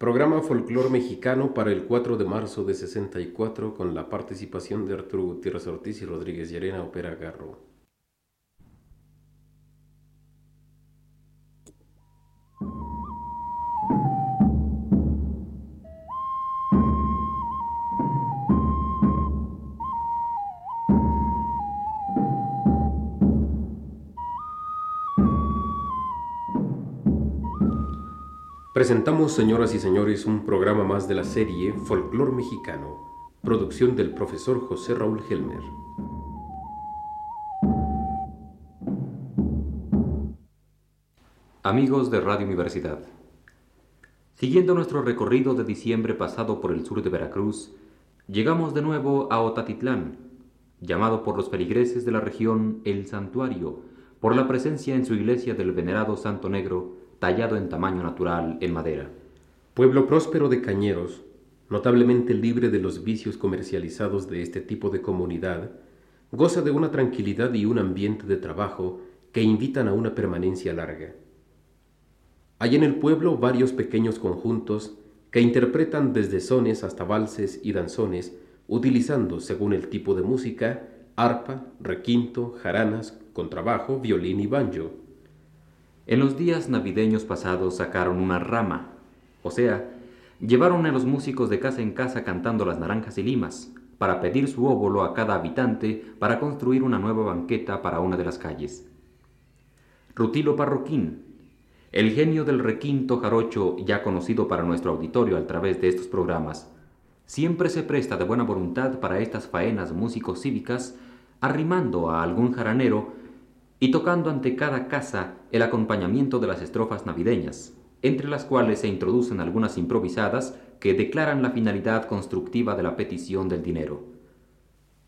Programa Folclor Mexicano para el 4 de marzo de 64 con la participación de Arturo Gutiérrez Ortiz y Rodríguez Llerena Opera Garro. Presentamos, señoras y señores, un programa más de la serie Folclor Mexicano, producción del profesor José Raúl Helmer. Amigos de Radio Universidad, siguiendo nuestro recorrido de diciembre pasado por el sur de Veracruz, llegamos de nuevo a Otatitlán, llamado por los feligreses de la región El Santuario, por la presencia en su iglesia del venerado Santo Negro, tallado en tamaño natural en madera. Pueblo próspero de cañeros, notablemente libre de los vicios comercializados de este tipo de comunidad, goza de una tranquilidad y un ambiente de trabajo que invitan a una permanencia larga. Hay en el pueblo varios pequeños conjuntos que interpretan desde sones hasta valses y danzones, utilizando, según el tipo de música, arpa, requinto, jaranas, contrabajo, violín y banjo. En los días navideños pasados sacaron una rama, o sea, llevaron a los músicos de casa en casa cantando las naranjas y limas, para pedir su óvulo a cada habitante para construir una nueva banqueta para una de las calles. Rutilo Parroquín, el genio del requinto jarocho ya conocido para nuestro auditorio a través de estos programas, siempre se presta de buena voluntad para estas faenas músicos cívicas, arrimando a algún jaranero y tocando ante cada casa el acompañamiento de las estrofas navideñas, entre las cuales se introducen algunas improvisadas que declaran la finalidad constructiva de la petición del dinero.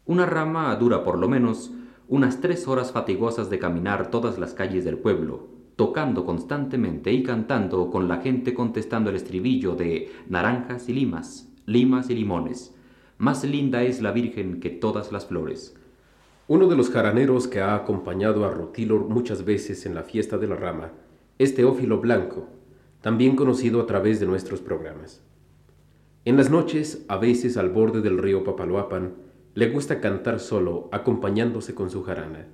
Una rama dura por lo menos unas tres horas fatigosas de caminar todas las calles del pueblo, tocando constantemente y cantando con la gente contestando el estribillo de naranjas y limas, limas y limones. Más linda es la Virgen que todas las flores. Uno de los jaraneros que ha acompañado a Rutilo muchas veces en la fiesta de la rama es Teófilo Blanco, también conocido a través de nuestros programas. En las noches, a veces al borde del río Papaloapan, le gusta cantar solo, acompañándose con su jarana.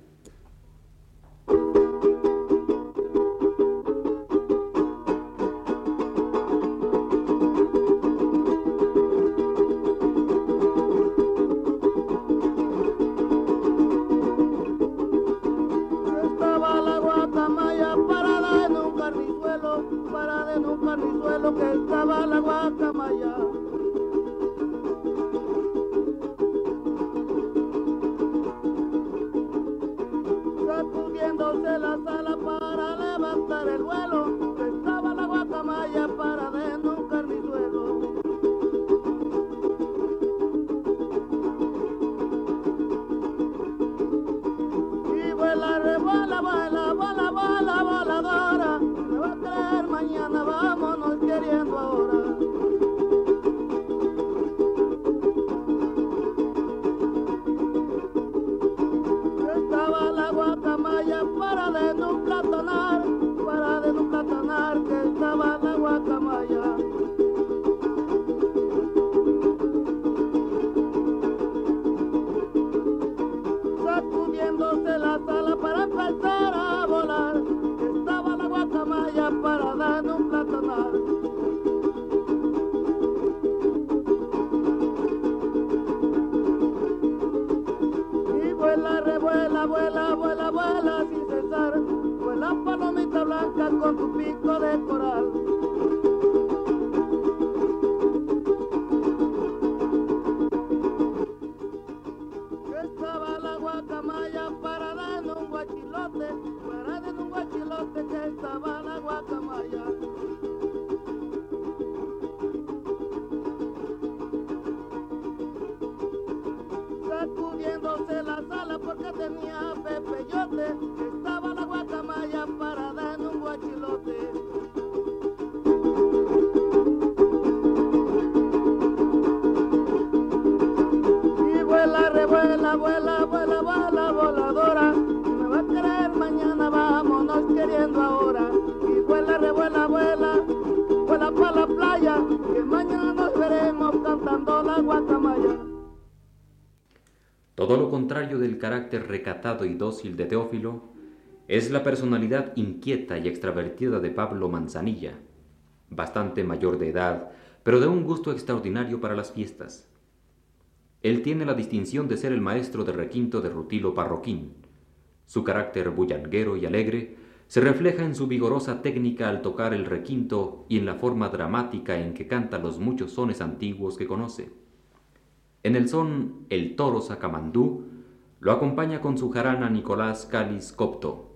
guacamaya para de nuevo. con tu recatado y dócil de Teófilo, es la personalidad inquieta y extravertida de Pablo Manzanilla, bastante mayor de edad, pero de un gusto extraordinario para las fiestas. Él tiene la distinción de ser el maestro de requinto de Rutilo Parroquín. Su carácter bullanguero y alegre se refleja en su vigorosa técnica al tocar el requinto y en la forma dramática en que canta los muchos sones antiguos que conoce. En el son El toro sacamandú lo acompaña con su jarana Nicolás Cáliz Copto.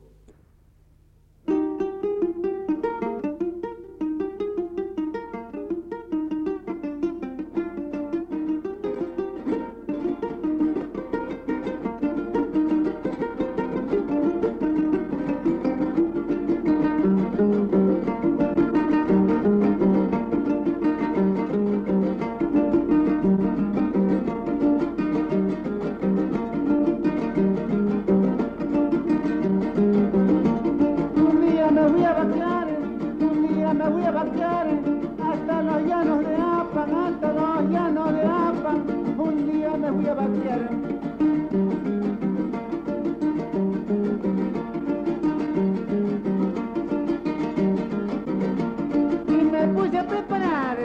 Y me puse a preparar,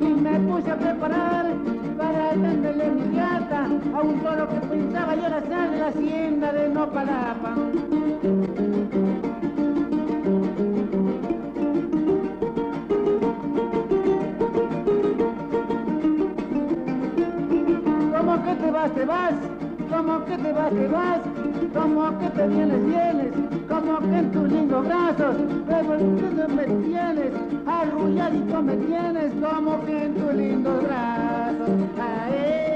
y me puse a preparar para dándole mi plata a un toro que pensaba yo la sal de la hacienda de Nopalapa. que te vas, te vas, como que te vas, te vas, como que te vienes, vienes, como que en tus lindos brazos, revolviendo me tienes, arrulladito me tienes, como que en tus lindos brazos.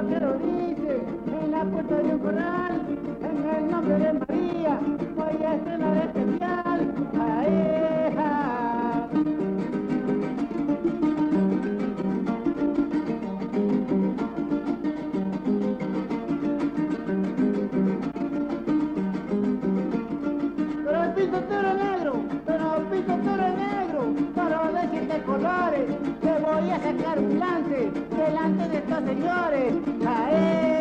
que lo dice, en la puerta de un corral, en el nombre de María, voy a estrenar especial. Ay, ja. Pero el pistotero negro, pero el pistotero negro, pero de siete colores, te voy a sacar un lance estos señores.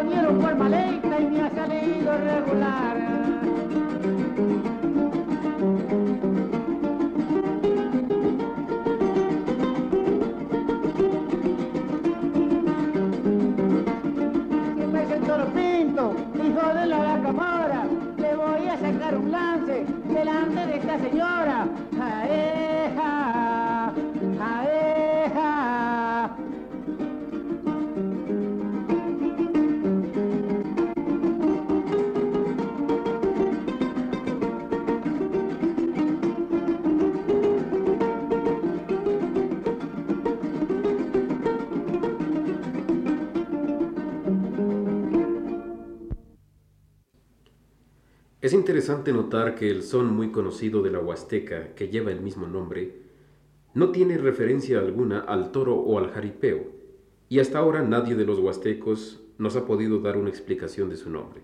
comieron forma lenta y me ha salido regular. Es interesante notar que el son muy conocido de la Huasteca, que lleva el mismo nombre, no tiene referencia alguna al toro o al jaripeo, y hasta ahora nadie de los huastecos nos ha podido dar una explicación de su nombre.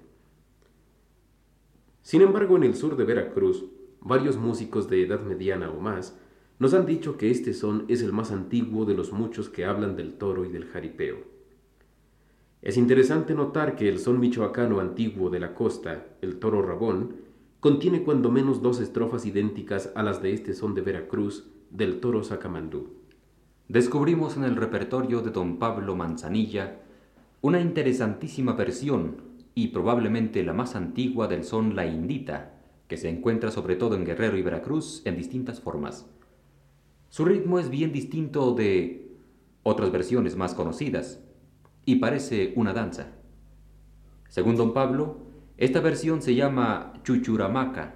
Sin embargo, en el sur de Veracruz, varios músicos de edad mediana o más nos han dicho que este son es el más antiguo de los muchos que hablan del toro y del jaripeo. Es interesante notar que el son michoacano antiguo de la costa, el toro rabón, contiene cuando menos dos estrofas idénticas a las de este son de Veracruz, del toro sacamandú. Descubrimos en el repertorio de don Pablo Manzanilla una interesantísima versión y probablemente la más antigua del son la indita, que se encuentra sobre todo en Guerrero y Veracruz en distintas formas. Su ritmo es bien distinto de otras versiones más conocidas, y parece una danza. Según don Pablo, esta versión se llama Chuchuramaca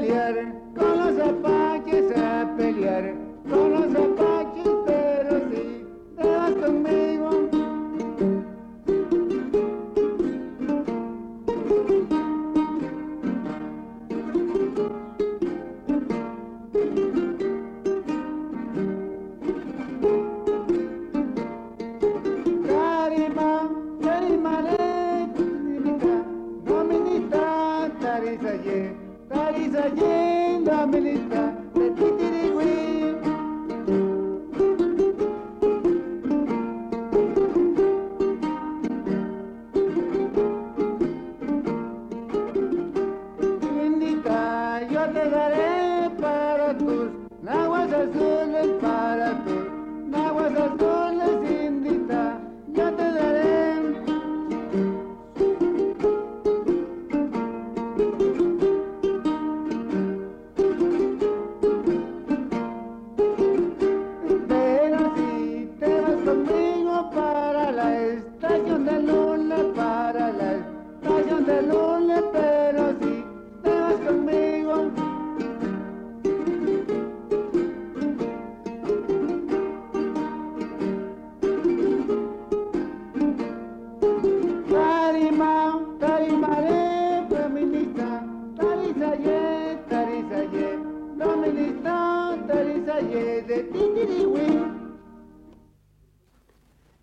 pelear, con los apaches a pelear, con los apaches.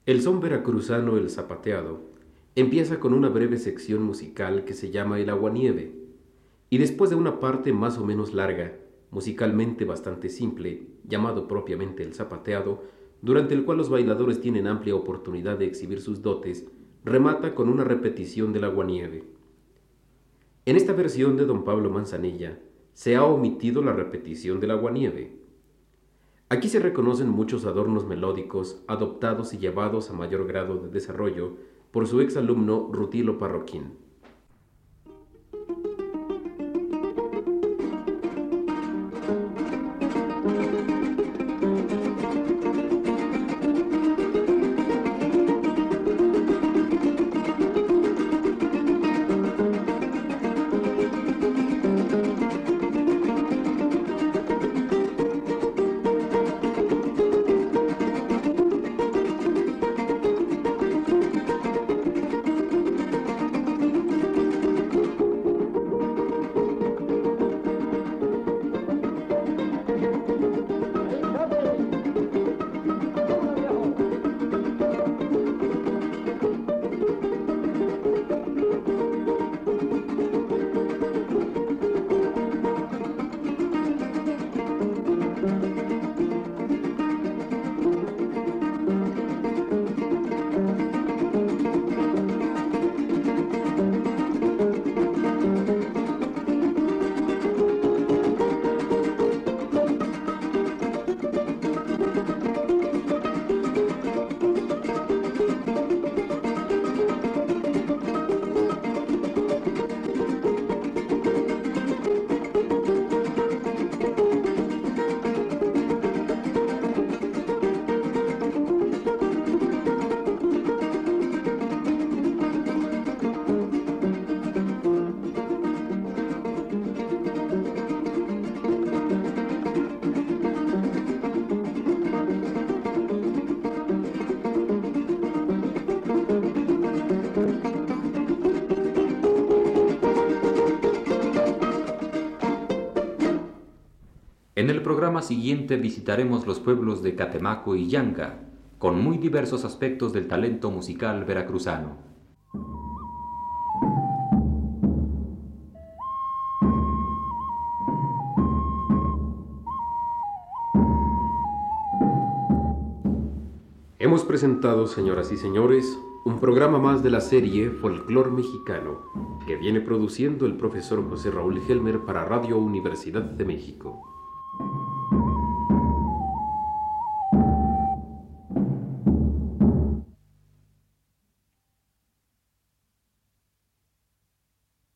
El son veracruzano El Zapateado empieza con una breve sección musical que se llama El Aguanieve, y después de una parte más o menos larga, musicalmente bastante simple, llamado propiamente El Zapateado, durante el cual los bailadores tienen amplia oportunidad de exhibir sus dotes, remata con una repetición del aguanieve. En esta versión de don Pablo Manzanilla se ha omitido la repetición del aguanieve, Aquí se reconocen muchos adornos melódicos adoptados y llevados a mayor grado de desarrollo por su exalumno Rutilo Parroquín. En el programa siguiente visitaremos los pueblos de Catemaco y Yanga, con muy diversos aspectos del talento musical veracruzano. Hemos presentado, señoras y señores, un programa más de la serie Folclor Mexicano, que viene produciendo el profesor José Raúl Helmer para Radio Universidad de México.